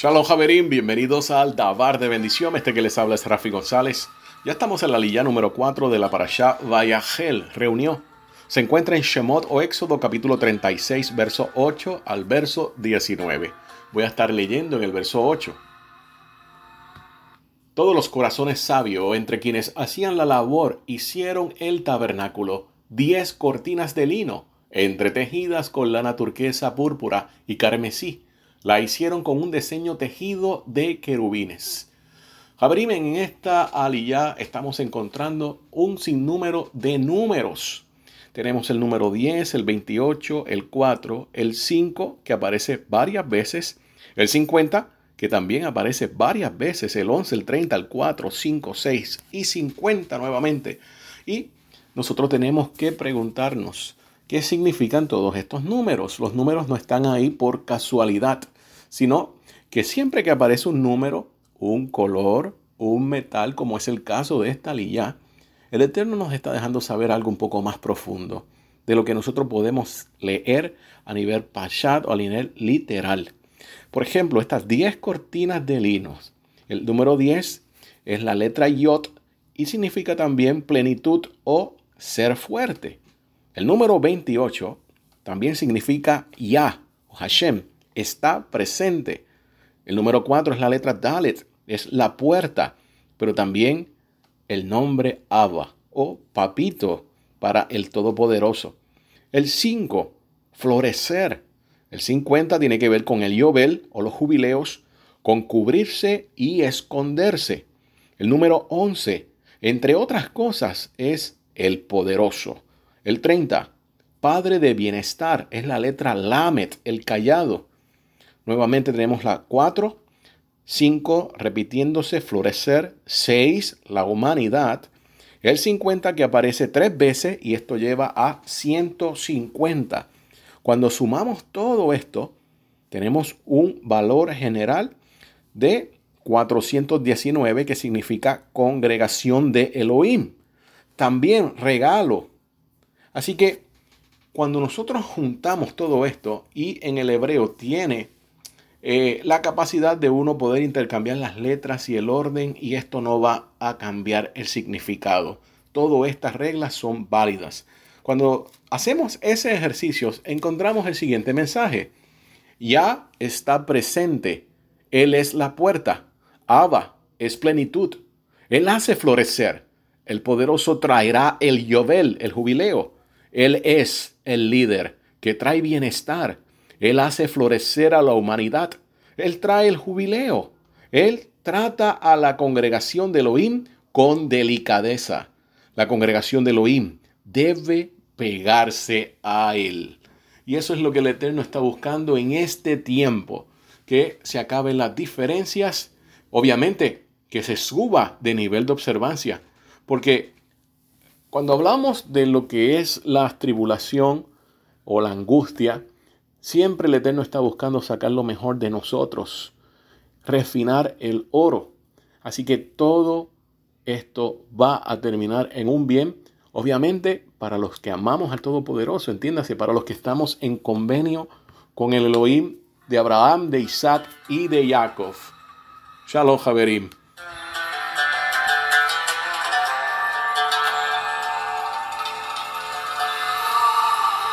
Shalom Javerín, bienvenidos al Dabar de Bendición. Este que les habla es Rafi González. Ya estamos en la lilla número 4 de la Parashá Vayagel, reunió. Se encuentra en Shemot o Éxodo capítulo 36, verso 8 al verso 19. Voy a estar leyendo en el verso 8. Todos los corazones sabios entre quienes hacían la labor hicieron el tabernáculo, diez cortinas de lino, entretejidas con lana turquesa, púrpura y carmesí la hicieron con un diseño tejido de querubines. Abrim, en esta aliyah estamos encontrando un sinnúmero de números. Tenemos el número 10, el 28, el 4, el 5, que aparece varias veces, el 50, que también aparece varias veces, el 11, el 30, el 4, 5, 6 y 50 nuevamente. Y nosotros tenemos que preguntarnos, ¿Qué significan todos estos números? Los números no están ahí por casualidad, sino que siempre que aparece un número, un color, un metal, como es el caso de esta lilla, el Eterno nos está dejando saber algo un poco más profundo de lo que nosotros podemos leer a nivel pashat o a nivel literal. Por ejemplo, estas 10 cortinas de linos. El número 10 es la letra Yot y significa también plenitud o ser fuerte. El número 28 también significa Ya o Hashem, está presente. El número 4 es la letra Dalet, es la puerta, pero también el nombre Abba o Papito para el Todopoderoso. El 5, florecer. El 50 tiene que ver con el Yobel o los jubileos, con cubrirse y esconderse. El número 11, entre otras cosas, es el poderoso. El 30, Padre de bienestar, es la letra Lamet, el callado. Nuevamente tenemos la 4, 5, repitiéndose, florecer, 6, la humanidad. El 50 que aparece tres veces y esto lleva a 150. Cuando sumamos todo esto, tenemos un valor general de 419 que significa congregación de Elohim. También regalo Así que cuando nosotros juntamos todo esto y en el hebreo tiene eh, la capacidad de uno poder intercambiar las letras y el orden y esto no va a cambiar el significado. Todas estas reglas son válidas. Cuando hacemos ese ejercicio encontramos el siguiente mensaje. Ya está presente. Él es la puerta. Abba es plenitud. Él hace florecer. El poderoso traerá el Yobel, el jubileo. Él es el líder que trae bienestar. Él hace florecer a la humanidad. Él trae el jubileo. Él trata a la congregación de Elohim con delicadeza. La congregación de Elohim debe pegarse a Él. Y eso es lo que el Eterno está buscando en este tiempo. Que se acaben las diferencias. Obviamente, que se suba de nivel de observancia. Porque cuando hablamos de lo que es la tribulación o la angustia, siempre el Eterno está buscando sacar lo mejor de nosotros, refinar el oro. Así que todo esto va a terminar en un bien, obviamente para los que amamos al Todopoderoso, entiéndase, para los que estamos en convenio con el Elohim de Abraham, de Isaac y de Jacob. Shalom, Javerim.